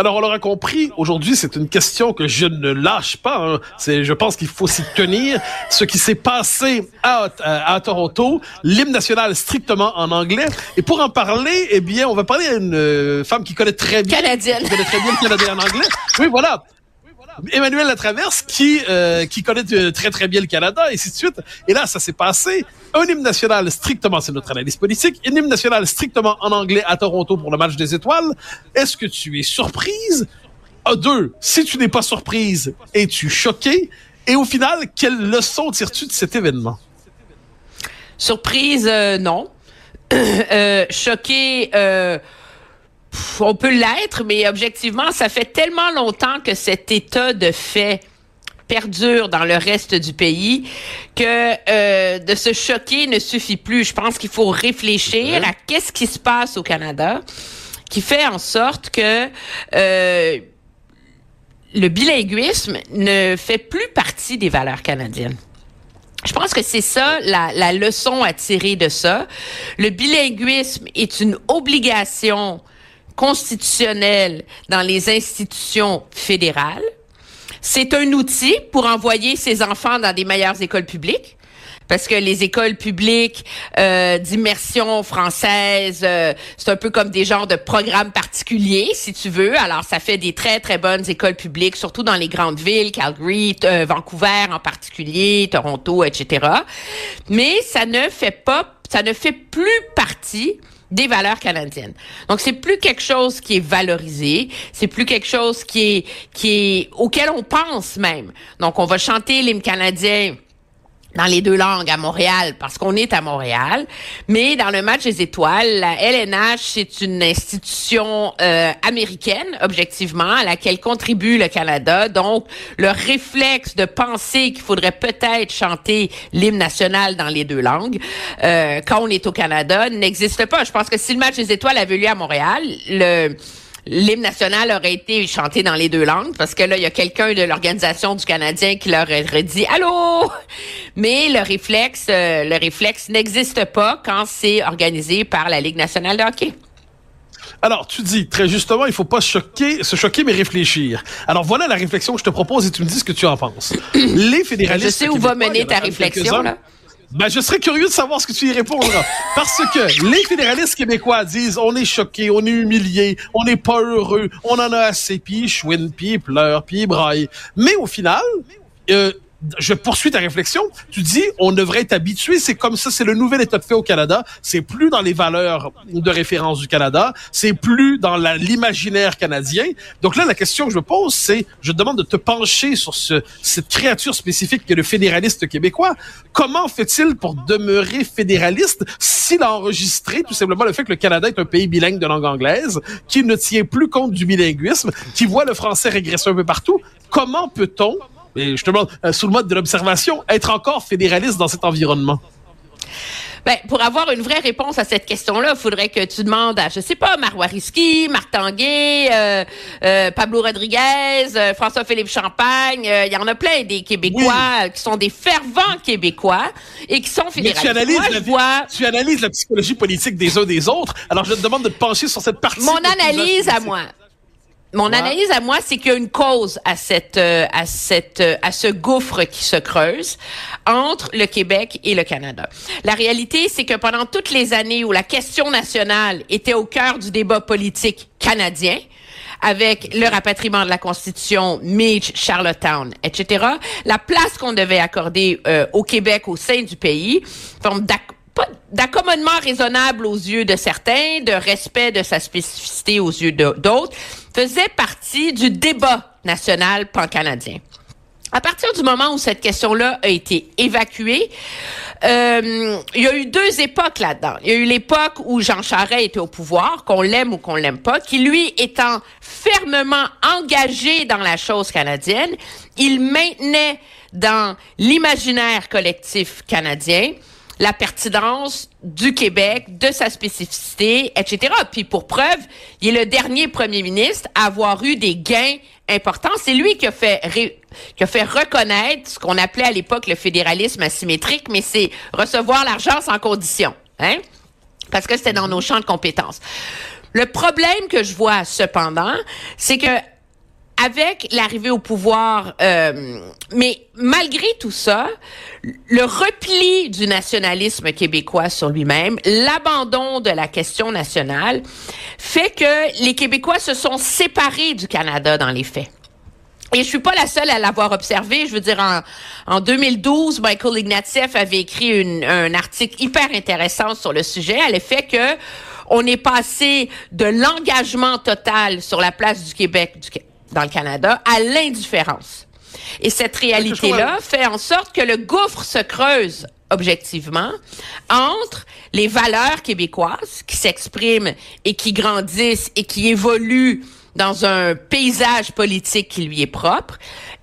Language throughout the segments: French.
Alors, on l'aura compris, aujourd'hui, c'est une question que je ne lâche pas. Hein. C'est, je pense qu'il faut s'y tenir. Ce qui s'est passé à, à, Toronto, l'hymne national strictement en anglais. Et pour en parler, eh bien, on va parler à une euh, femme qui connaît très bien... Canadienne. Qui connaît très bien le Canadien en anglais. Oui, voilà. Emmanuel Latraverse qui euh, qui connaît euh, très très bien le Canada et ainsi de suite. Et là, ça s'est passé. Un hymne national strictement, c'est notre analyse politique, un hymne national strictement en anglais à Toronto pour le match des étoiles. Est-ce que tu es surprise? A deux, si tu n'es pas surprise, es-tu choquée? Et au final, quelle leçon tires-tu de cet événement? Surprise, euh, non. euh, choquée, euh, on peut l'être, mais objectivement, ça fait tellement longtemps que cet état de fait perdure dans le reste du pays que euh, de se choquer ne suffit plus. Je pense qu'il faut réfléchir à qu'est-ce qui se passe au Canada qui fait en sorte que euh, le bilinguisme ne fait plus partie des valeurs canadiennes. Je pense que c'est ça la, la, leçon à tirer de ça. Le bilinguisme est une obligation constitutionnel dans les institutions fédérales. C'est un outil pour envoyer ses enfants dans des meilleures écoles publiques parce que les écoles publiques euh, d'immersion française, euh, c'est un peu comme des genres de programmes particuliers, si tu veux. Alors, ça fait des très, très bonnes écoles publiques, surtout dans les grandes villes, Calgary, euh, Vancouver en particulier, Toronto, etc. Mais ça ne fait pas, ça ne fait plus partie des valeurs canadiennes. Donc c'est plus quelque chose qui est valorisé, c'est plus quelque chose qui est qui est auquel on pense même. Donc on va chanter l'hymne canadien dans les deux langues à Montréal parce qu'on est à Montréal, mais dans le match des étoiles, la LNH c'est une institution euh, américaine objectivement à laquelle contribue le Canada. Donc le réflexe de penser qu'il faudrait peut-être chanter l'hymne national dans les deux langues euh, quand on est au Canada n'existe pas. Je pense que si le match des étoiles avait lieu à Montréal, le l'hymne national aurait été chanté dans les deux langues parce que là, il y a quelqu'un de l'organisation du Canadien qui leur aurait dit allô? Mais le réflexe, euh, le réflexe n'existe pas quand c'est organisé par la Ligue nationale de hockey. Alors, tu dis très justement, il faut pas se choquer, se choquer, mais réfléchir. Alors voilà la réflexion que je te propose et tu me dis ce que tu en penses. Les fédéralistes. Je sais où va mener ta réflexion là. Ben, je serais curieux de savoir ce que tu y répondras. Parce que les fédéralistes québécois disent on est choqués, on est humiliés, on n'est pas heureux, on en a assez, puis ils chouinent, puis ils. Mais au final, euh, je poursuis ta réflexion. Tu dis, on devrait être habitué. C'est comme ça, c'est le nouvel état de fait au Canada. C'est plus dans les valeurs de référence du Canada. C'est plus dans l'imaginaire canadien. Donc là, la question que je me pose, c'est, je te demande de te pencher sur ce, cette créature spécifique qui est le fédéraliste québécois. Comment fait-il pour demeurer fédéraliste s'il a enregistré tout simplement le fait que le Canada est un pays bilingue de langue anglaise, qui ne tient plus compte du bilinguisme, qui voit le français régresser un peu partout? Comment peut-on et je te demande, euh, sous le mode de l'observation, être encore fédéraliste dans cet environnement? Ben, pour avoir une vraie réponse à cette question-là, il faudrait que tu demandes à, je sais pas, Marois Risky, Marc Tanguay, euh, euh, Pablo Rodriguez, François-Philippe Champagne. Il y en a plein des Québécois qui sont des fervents Québécois et qui sont fédéralistes. tu analyses, la, tu analyses la psychologie politique des uns des autres. Alors, je te demande de te pencher sur cette partie. Mon analyse à moi. Mon analyse à moi, c'est qu'il y a une cause à cette, euh, à cette, euh, à ce gouffre qui se creuse entre le Québec et le Canada. La réalité, c'est que pendant toutes les années où la question nationale était au cœur du débat politique canadien, avec le rapatriement de la Constitution, Mitch, Charlottetown, etc., la place qu'on devait accorder euh, au Québec au sein du pays, forme d'accommodement raisonnable aux yeux de certains, de respect de sa spécificité aux yeux d'autres, faisait partie du débat national pan-canadien. À partir du moment où cette question-là a été évacuée, euh, il y a eu deux époques là-dedans. Il y a eu l'époque où Jean Charest était au pouvoir, qu'on l'aime ou qu'on l'aime pas, qui lui étant fermement engagé dans la chose canadienne, il maintenait dans l'imaginaire collectif canadien la pertinence du Québec, de sa spécificité, etc. Puis pour preuve, il est le dernier premier ministre à avoir eu des gains importants. C'est lui qui a fait qui a fait reconnaître ce qu'on appelait à l'époque le fédéralisme asymétrique, mais c'est recevoir l'argent sans condition, hein? Parce que c'était dans nos champs de compétences. Le problème que je vois cependant, c'est que avec l'arrivée au pouvoir, euh, mais malgré tout ça, le repli du nationalisme québécois sur lui-même, l'abandon de la question nationale, fait que les Québécois se sont séparés du Canada dans les faits. Et je suis pas la seule à l'avoir observé. Je veux dire, en, en 2012, Michael Ignatieff avait écrit une, un article hyper intéressant sur le sujet, à l'effet que on est passé de l'engagement total sur la place du Québec, du, dans le Canada à l'indifférence. Et cette réalité-là fait en sorte que le gouffre se creuse objectivement entre les valeurs québécoises qui s'expriment et qui grandissent et qui évoluent dans un paysage politique qui lui est propre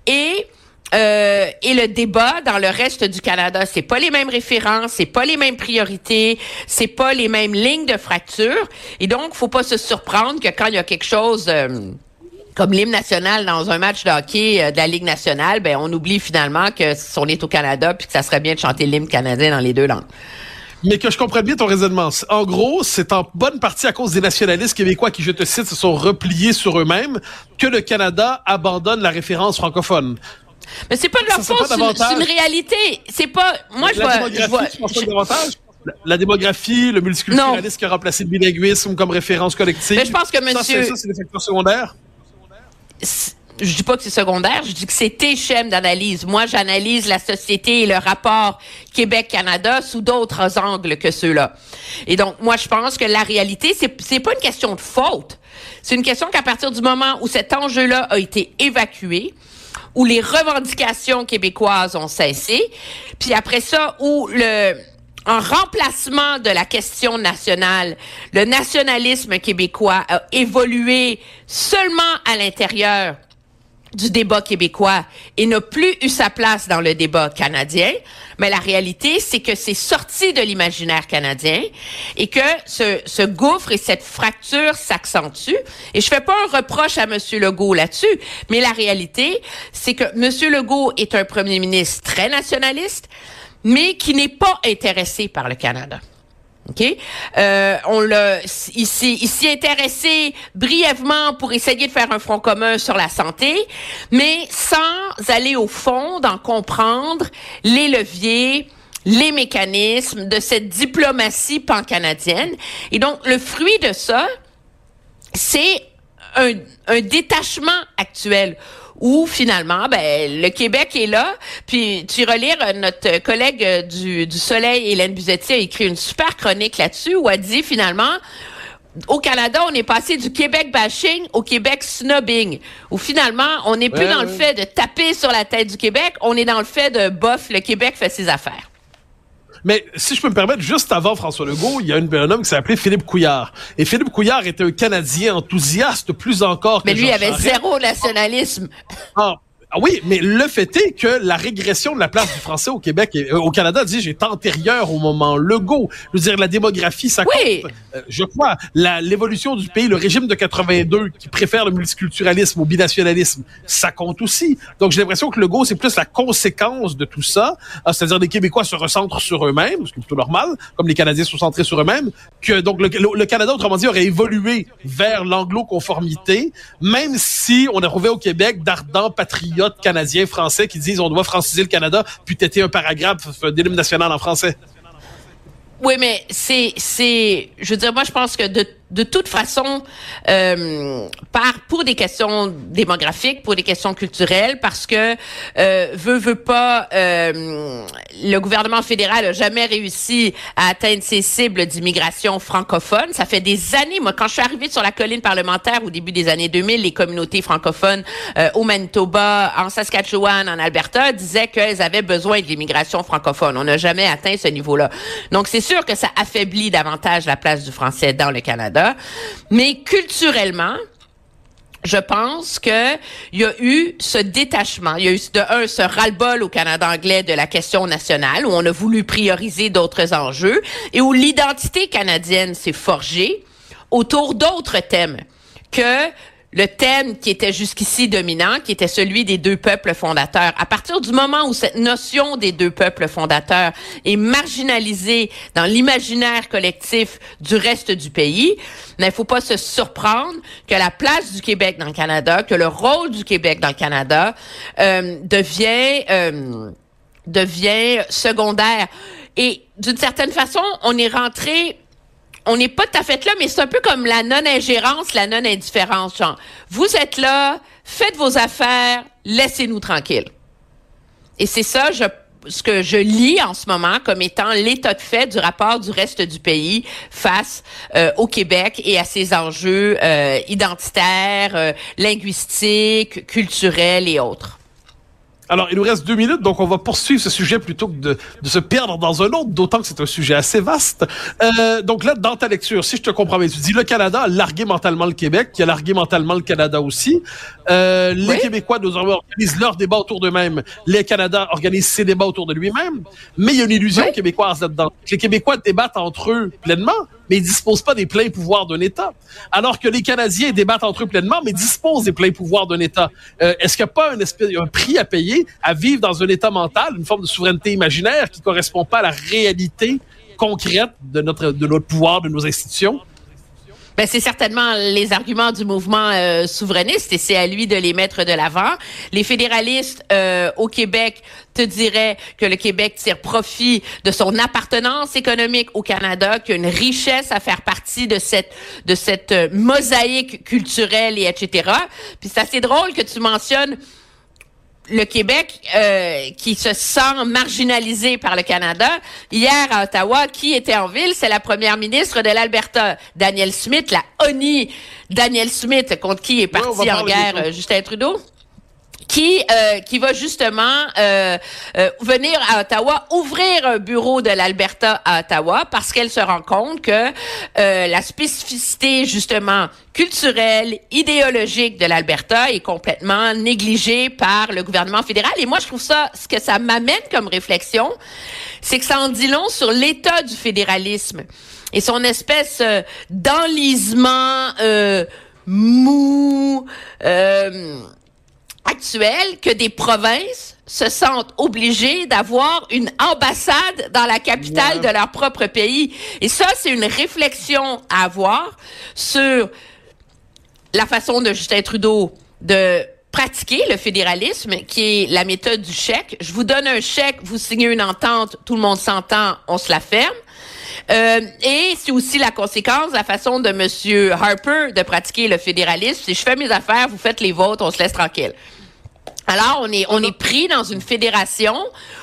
et euh, et le débat dans le reste du Canada, c'est pas les mêmes références, c'est pas les mêmes priorités, c'est pas les mêmes lignes de fracture. Et donc, faut pas se surprendre que quand il y a quelque chose euh, comme l'hymne national dans un match de hockey euh, de la Ligue nationale, ben on oublie finalement que on est au Canada puis que ça serait bien de chanter l'hymne canadien dans les deux langues. Mais que je comprenne bien ton raisonnement. En gros, c'est en bonne partie à cause des nationalistes québécois qui, je te cite, se sont repliés sur eux-mêmes que le Canada abandonne la référence francophone. Mais c'est pas de leur faute, c'est une, réalité. C'est pas. Moi, je vois. Je vois la, démographie, le multiculturalisme qui a remplacé le bilinguisme comme référence collective. Mais je pense que monsieur. Ça, c'est des facteurs secondaires je dis pas que c'est secondaire, je dis que c'est schèmes d'analyse. Moi, j'analyse la société et le rapport Québec-Canada sous d'autres angles que ceux-là. Et donc, moi, je pense que la réalité, c'est, c'est pas une question de faute. C'est une question qu'à partir du moment où cet enjeu-là a été évacué, où les revendications québécoises ont cessé, puis après ça, où le, en remplacement de la question nationale, le nationalisme québécois a évolué seulement à l'intérieur du débat québécois et n'a plus eu sa place dans le débat canadien. Mais la réalité, c'est que c'est sorti de l'imaginaire canadien et que ce, ce gouffre et cette fracture s'accentuent. Et je fais pas un reproche à M. Legault là-dessus, mais la réalité, c'est que M. Legault est un premier ministre très nationaliste, mais qui n'est pas intéressé par le Canada. OK? Euh, on l'a, il s'y intéressé brièvement pour essayer de faire un front commun sur la santé, mais sans aller au fond d'en comprendre les leviers, les mécanismes de cette diplomatie pan-canadienne. Et donc, le fruit de ça, c'est un, un détachement actuel où finalement, ben, le Québec est là. Puis tu relire euh, notre collègue euh, du, du Soleil, Hélène Buzetti, a écrit une super chronique là-dessus où elle dit finalement, au Canada, on est passé du Québec bashing au Québec snobbing, où finalement, on n'est plus dans le fait de taper sur la tête du Québec, on est dans le fait de bof, le Québec fait ses affaires. Mais si je peux me permettre, juste avant François Legault, il y a un homme qui s'appelait Philippe Couillard. Et Philippe Couillard était un Canadien enthousiaste plus encore que Mais lui il avait zéro nationalisme. Ah, ah oui, mais le fait est que la régression de la place du français au Québec et euh, au Canada, dis est antérieure au moment Legault. Je veux dire, la démographie, ça oui. compte. Euh, je crois, l'évolution du pays, le régime de 82 qui préfère le multiculturalisme au binationalisme, ça compte aussi. Donc j'ai l'impression que Legault, c'est plus la conséquence de tout ça, ah, c'est-à-dire les Québécois se recentrent sur eux-mêmes, ce qui est plutôt normal, comme les Canadiens sont centrés sur eux-mêmes, que donc le, le, Canada, autrement dit, aurait évolué vers l'anglo-conformité, même si on a trouvé au Québec d'ardents patriotes canadiens, français qui disent on doit franciser le Canada, puis têter un paragraphe d'hymne national en français. Oui, mais c'est, c'est, je veux dire, moi, je pense que de de toute façon, euh, par pour des questions démographiques, pour des questions culturelles, parce que euh, veut veut pas, euh, le gouvernement fédéral a jamais réussi à atteindre ses cibles d'immigration francophone. Ça fait des années. Moi, quand je suis arrivée sur la colline parlementaire au début des années 2000, les communautés francophones euh, au Manitoba, en Saskatchewan, en Alberta disaient qu'elles avaient besoin de l'immigration francophone. On n'a jamais atteint ce niveau-là. Donc, c'est sûr que ça affaiblit davantage la place du français dans le Canada. Mais culturellement, je pense que il y a eu ce détachement. Il y a eu de un ce ras-le-bol au Canada anglais de la question nationale où on a voulu prioriser d'autres enjeux et où l'identité canadienne s'est forgée autour d'autres thèmes que le thème qui était jusqu'ici dominant, qui était celui des deux peuples fondateurs. À partir du moment où cette notion des deux peuples fondateurs est marginalisée dans l'imaginaire collectif du reste du pays, il ne faut pas se surprendre que la place du Québec dans le Canada, que le rôle du Québec dans le Canada euh, devient euh, devient secondaire. Et d'une certaine façon, on est rentré on n'est pas tout à fait là, mais c'est un peu comme la non-ingérence, la non-indifférence. Vous êtes là, faites vos affaires, laissez-nous tranquilles. Et c'est ça, ce que je lis en ce moment comme étant l'état de fait du rapport du reste du pays face euh, au Québec et à ses enjeux euh, identitaires, euh, linguistiques, culturels et autres. Alors, il nous reste deux minutes, donc on va poursuivre ce sujet plutôt que de, de se perdre dans un autre, d'autant que c'est un sujet assez vaste. Euh, donc là, dans ta lecture, si je te comprends bien, tu dis le Canada a largué mentalement le Québec, qui a largué mentalement le Canada aussi. Euh, les Québécois, nous organisent leurs débats autour d'eux-mêmes. Les Canadiens organisent ses débats autour de lui-même. Mais il y a une illusion québécoise là-dedans. Les Québécois débattent entre eux pleinement, mais ils disposent pas des pleins pouvoirs d'un État. Alors que les Canadiens débattent entre eux pleinement, mais disposent des pleins pouvoirs d'un État. Euh, Est-ce qu'il n'y a pas un, espèce, un prix à payer à vivre dans un État mental, une forme de souveraineté imaginaire qui correspond pas à la réalité concrète de notre, de notre pouvoir, de nos institutions? Ben, c'est certainement les arguments du mouvement euh, souverainiste et c'est à lui de les mettre de l'avant. Les fédéralistes euh, au Québec te diraient que le Québec tire profit de son appartenance économique au Canada, qu'il y a une richesse à faire partie de cette de cette euh, mosaïque culturelle et etc. Puis c'est assez drôle que tu mentionnes le Québec euh, qui se sent marginalisé par le Canada. Hier à Ottawa, qui était en ville? C'est la première ministre de l'Alberta, Daniel Smith, la ONI Daniel Smith, contre qui est parti en guerre euh, Justin Trudeau qui euh, qui va justement euh, euh, venir à Ottawa ouvrir un bureau de l'Alberta à Ottawa parce qu'elle se rend compte que la spécificité justement culturelle, idéologique de l'Alberta est complètement négligée par le gouvernement fédéral. Et moi, je trouve ça, ce que ça m'amène comme réflexion, c'est que ça en dit long sur l'état du fédéralisme et son espèce d'enlisement mou. Euh, actuel que des provinces se sentent obligées d'avoir une ambassade dans la capitale de leur propre pays. Et ça, c'est une réflexion à avoir sur la façon de Justin Trudeau de pratiquer le fédéralisme, qui est la méthode du chèque. Je vous donne un chèque, vous signez une entente, tout le monde s'entend, on se la ferme. Euh, et c'est aussi la conséquence, la façon de M. Harper de pratiquer le fédéralisme. Si je fais mes affaires, vous faites les vôtres, on se laisse tranquille. Alors, on est, on est pris dans une fédération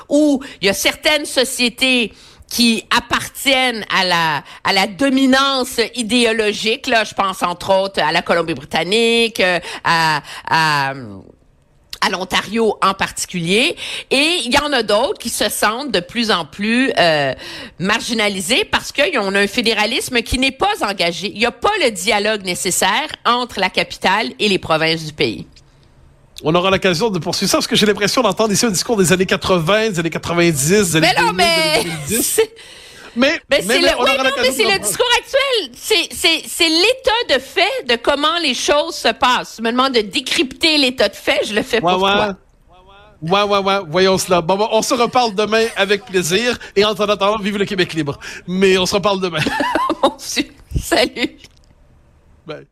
où il y a certaines sociétés qui appartiennent à la à la dominance idéologique là je pense entre autres à la Colombie-Britannique à, à à l'Ontario en particulier. Et il y en a d'autres qui se sentent de plus en plus euh, marginalisés parce qu'on a un fédéralisme qui n'est pas engagé. Il n'y a pas le dialogue nécessaire entre la capitale et les provinces du pays on aura l'occasion de poursuivre ça parce que j'ai l'impression d'entendre ici un discours des années 80, des années 90, des années, mais non, mais... 2010. Mais, mais, c'est le, oui, non, mais c'est le discours actuel. C'est l'état de fait de comment les choses se passent. Je me demande de décrypter l'état de fait. Je le fais pour toi. Ouais, ouais, ouais, voyons cela. Bon, on se reparle demain avec plaisir. Et en attendant, vive le Québec libre. Mais on se reparle demain. Salut. Bye.